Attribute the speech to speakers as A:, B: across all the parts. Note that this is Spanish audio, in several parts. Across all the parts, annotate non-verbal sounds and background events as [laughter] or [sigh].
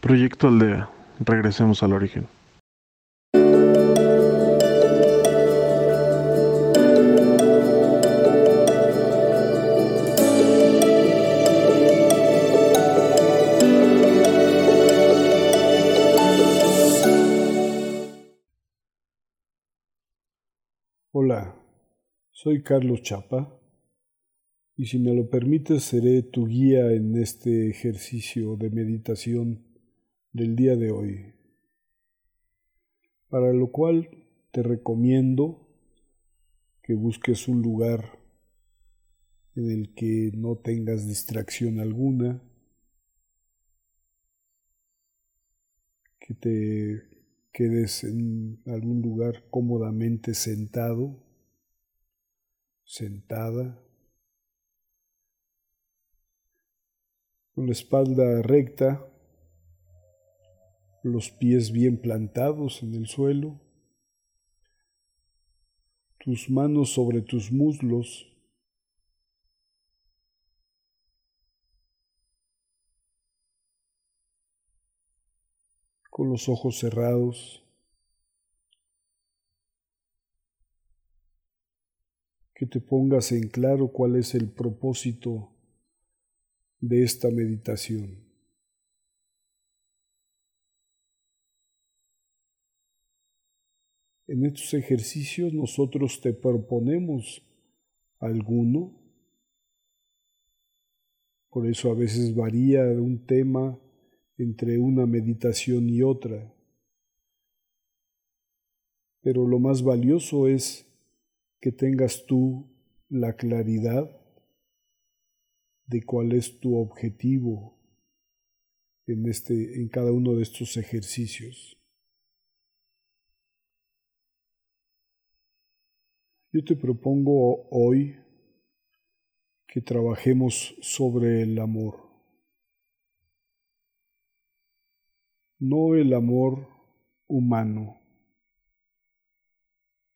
A: Proyecto Aldea. Regresemos al origen.
B: Hola, soy Carlos Chapa y si me lo permites seré tu guía en este ejercicio de meditación del día de hoy, para lo cual te recomiendo que busques un lugar en el que no tengas distracción alguna, que te quedes en algún lugar cómodamente sentado, sentada, con la espalda recta, los pies bien plantados en el suelo, tus manos sobre tus muslos, con los ojos cerrados, que te pongas en claro cuál es el propósito de esta meditación. En estos ejercicios nosotros te proponemos alguno, por eso a veces varía un tema entre una meditación y otra, pero lo más valioso es que tengas tú la claridad de cuál es tu objetivo en, este, en cada uno de estos ejercicios. Yo te propongo hoy que trabajemos sobre el amor. No el amor humano,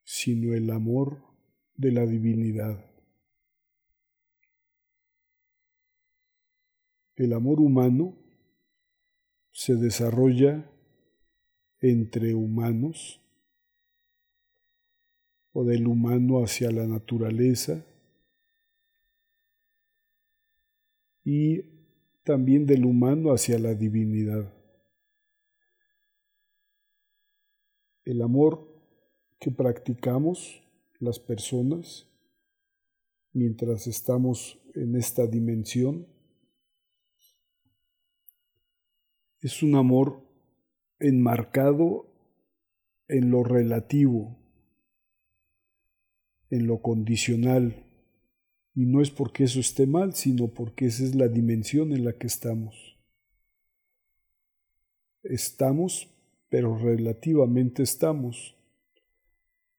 B: sino el amor de la divinidad. El amor humano se desarrolla entre humanos o del humano hacia la naturaleza y también del humano hacia la divinidad. El amor que practicamos las personas mientras estamos en esta dimensión es un amor enmarcado en lo relativo, en lo condicional, y no es porque eso esté mal, sino porque esa es la dimensión en la que estamos. Estamos, pero relativamente estamos,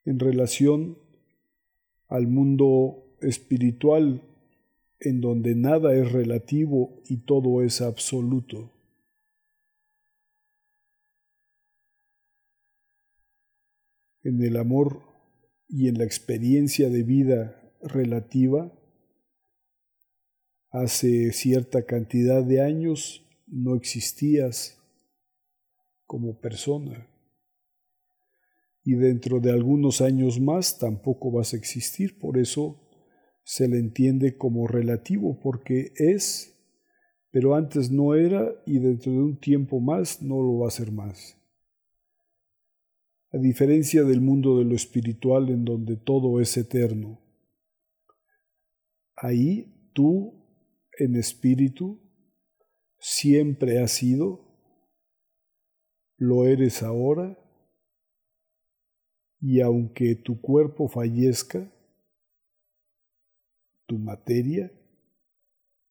B: en relación al mundo espiritual, en donde nada es relativo y todo es absoluto. en el amor y en la experiencia de vida relativa, hace cierta cantidad de años no existías como persona. Y dentro de algunos años más tampoco vas a existir, por eso se le entiende como relativo, porque es, pero antes no era y dentro de un tiempo más no lo va a ser más. A diferencia del mundo de lo espiritual en donde todo es eterno. Ahí tú, en espíritu, siempre has sido, lo eres ahora, y aunque tu cuerpo fallezca, tu materia,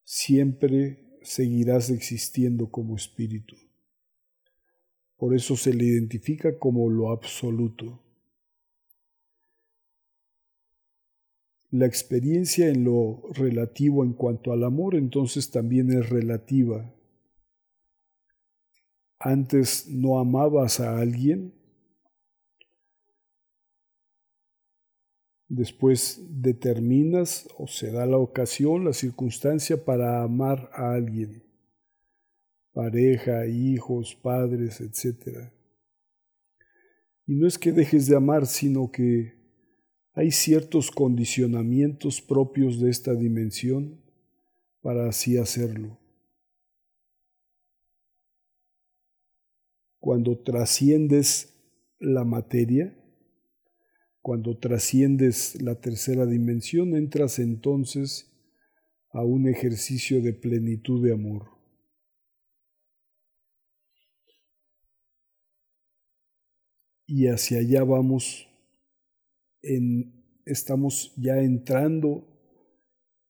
B: siempre seguirás existiendo como espíritu. Por eso se le identifica como lo absoluto. La experiencia en lo relativo en cuanto al amor entonces también es relativa. Antes no amabas a alguien, después determinas o se da la ocasión, la circunstancia para amar a alguien. Pareja, hijos, padres, etc. Y no es que dejes de amar, sino que hay ciertos condicionamientos propios de esta dimensión para así hacerlo. Cuando trasciendes la materia, cuando trasciendes la tercera dimensión, entras entonces a un ejercicio de plenitud de amor. Y hacia allá vamos, en, estamos ya entrando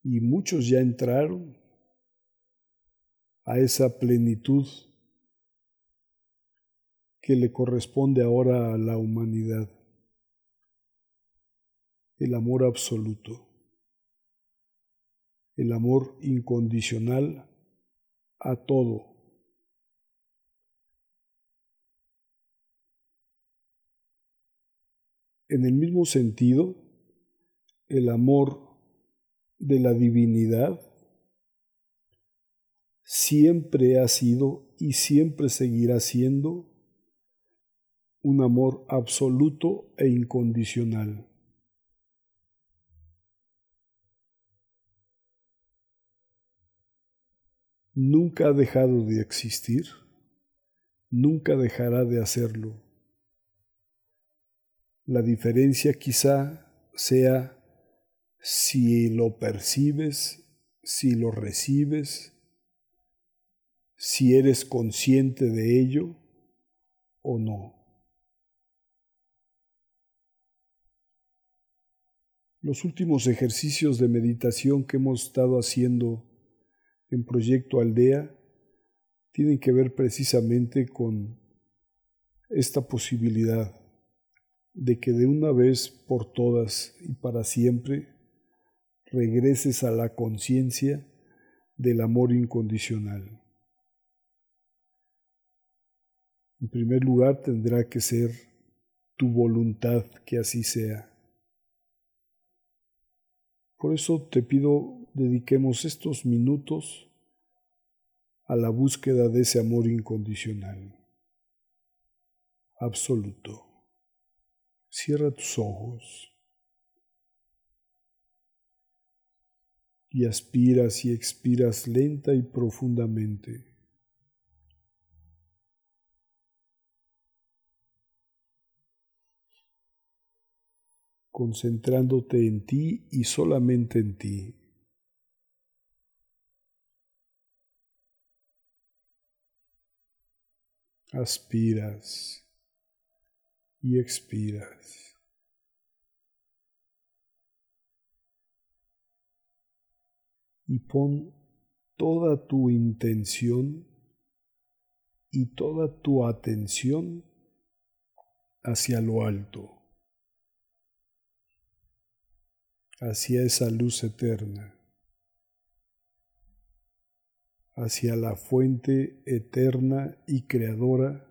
B: y muchos ya entraron a esa plenitud que le corresponde ahora a la humanidad, el amor absoluto, el amor incondicional a todo. En el mismo sentido, el amor de la divinidad siempre ha sido y siempre seguirá siendo un amor absoluto e incondicional. Nunca ha dejado de existir, nunca dejará de hacerlo. La diferencia quizá sea si lo percibes, si lo recibes, si eres consciente de ello o no. Los últimos ejercicios de meditación que hemos estado haciendo en Proyecto Aldea tienen que ver precisamente con esta posibilidad de que de una vez por todas y para siempre regreses a la conciencia del amor incondicional. En primer lugar, tendrá que ser tu voluntad que así sea. Por eso te pido dediquemos estos minutos a la búsqueda de ese amor incondicional, absoluto. Cierra tus ojos. y aspiras y expiras lenta y profundamente. concentrándote en ti y solamente en ti. Aspiras y expiras. y pon toda tu intención y toda tu atención hacia lo alto, hacia esa luz eterna, hacia la fuente eterna y creadora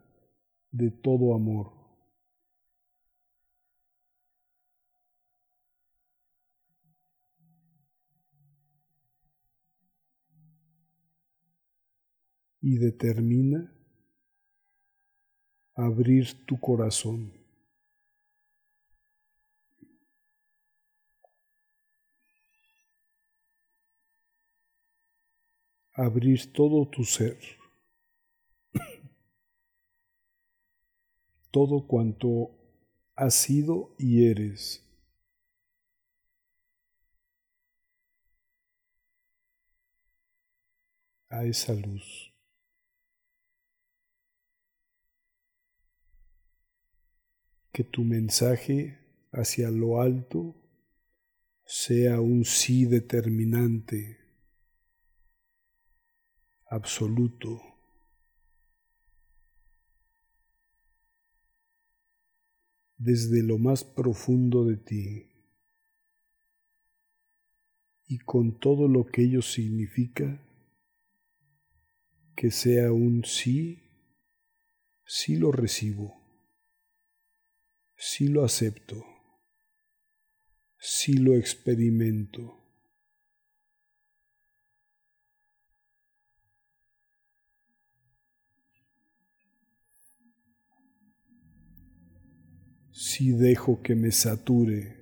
B: de todo amor. Y determina abrir tu corazón. Abrir todo tu ser, [coughs] todo cuanto has sido y eres. a esa luz. Que tu mensaje hacia lo alto sea un sí determinante, absoluto. desde lo más profundo de ti y con todo lo que ello significa, que sea un sí, sí lo recibo sí lo acepto, sí lo experimento. Si dejo que me sature,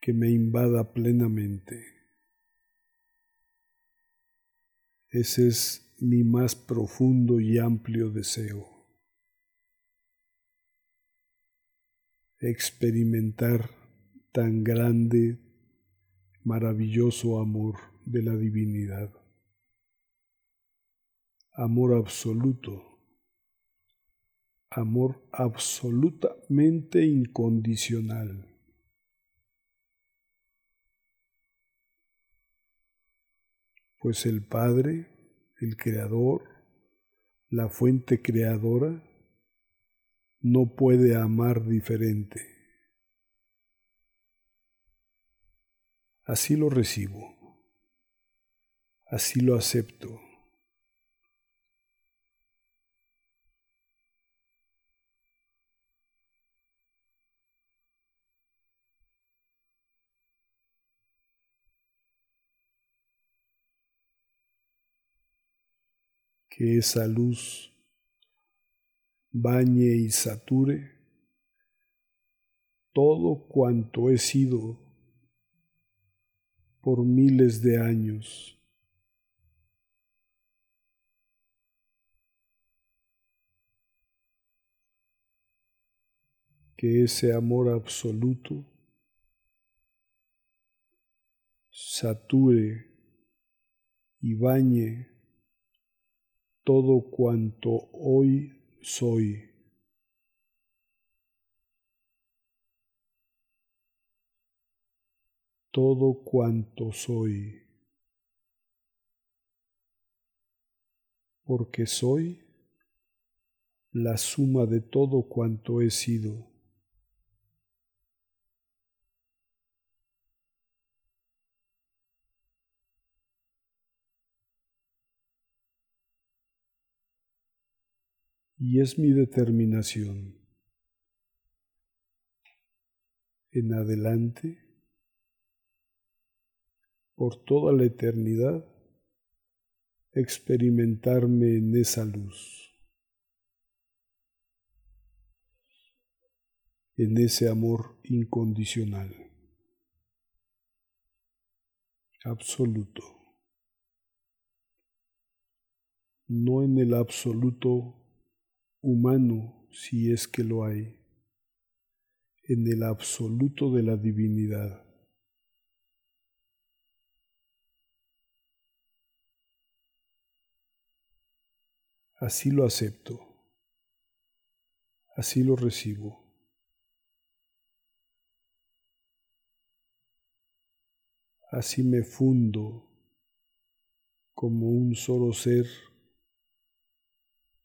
B: que me invada plenamente. Ese es mi más profundo y amplio deseo. Experimentar tan grande, maravilloso amor de la divinidad. Amor absoluto amor absolutamente incondicional. Pues el Padre, el Creador, la fuente creadora, no puede amar diferente. Así lo recibo, así lo acepto. que esa luz bañe y sature todo cuanto he sido por miles de años. Que ese amor absoluto sature y bañe todo cuanto hoy soy. Todo cuanto soy. Porque soy la suma de todo cuanto he sido. Y es mi determinación. En adelante, por toda la eternidad, experimentarme en esa luz, en ese amor incondicional, absoluto, no en el absoluto humano si es que lo hay, en el absoluto de la divinidad. Así lo acepto, así lo recibo. Así me fundo como un solo ser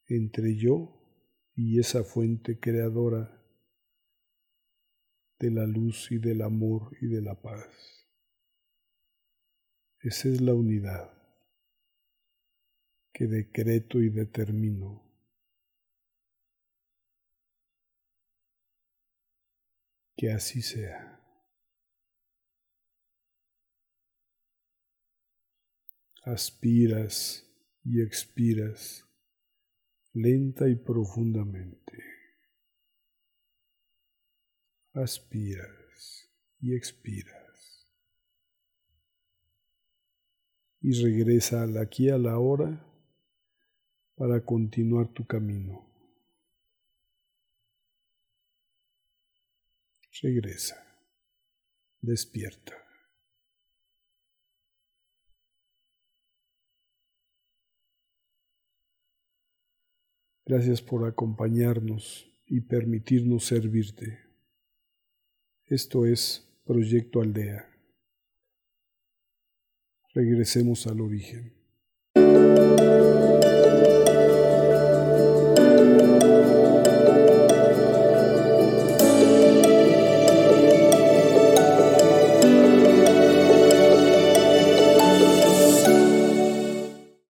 B: entre yo y esa fuente creadora de la luz y del amor y de la paz. Esa es la unidad que decreto y determino. Que así sea. Aspiras y expiras lenta y profundamente. Aspiras y expiras. Y regresa al aquí a la hora para continuar tu camino. Regresa. Despierta. Gracias por acompañarnos y permitirnos servirte. Esto es Proyecto Aldea. Regresemos al origen.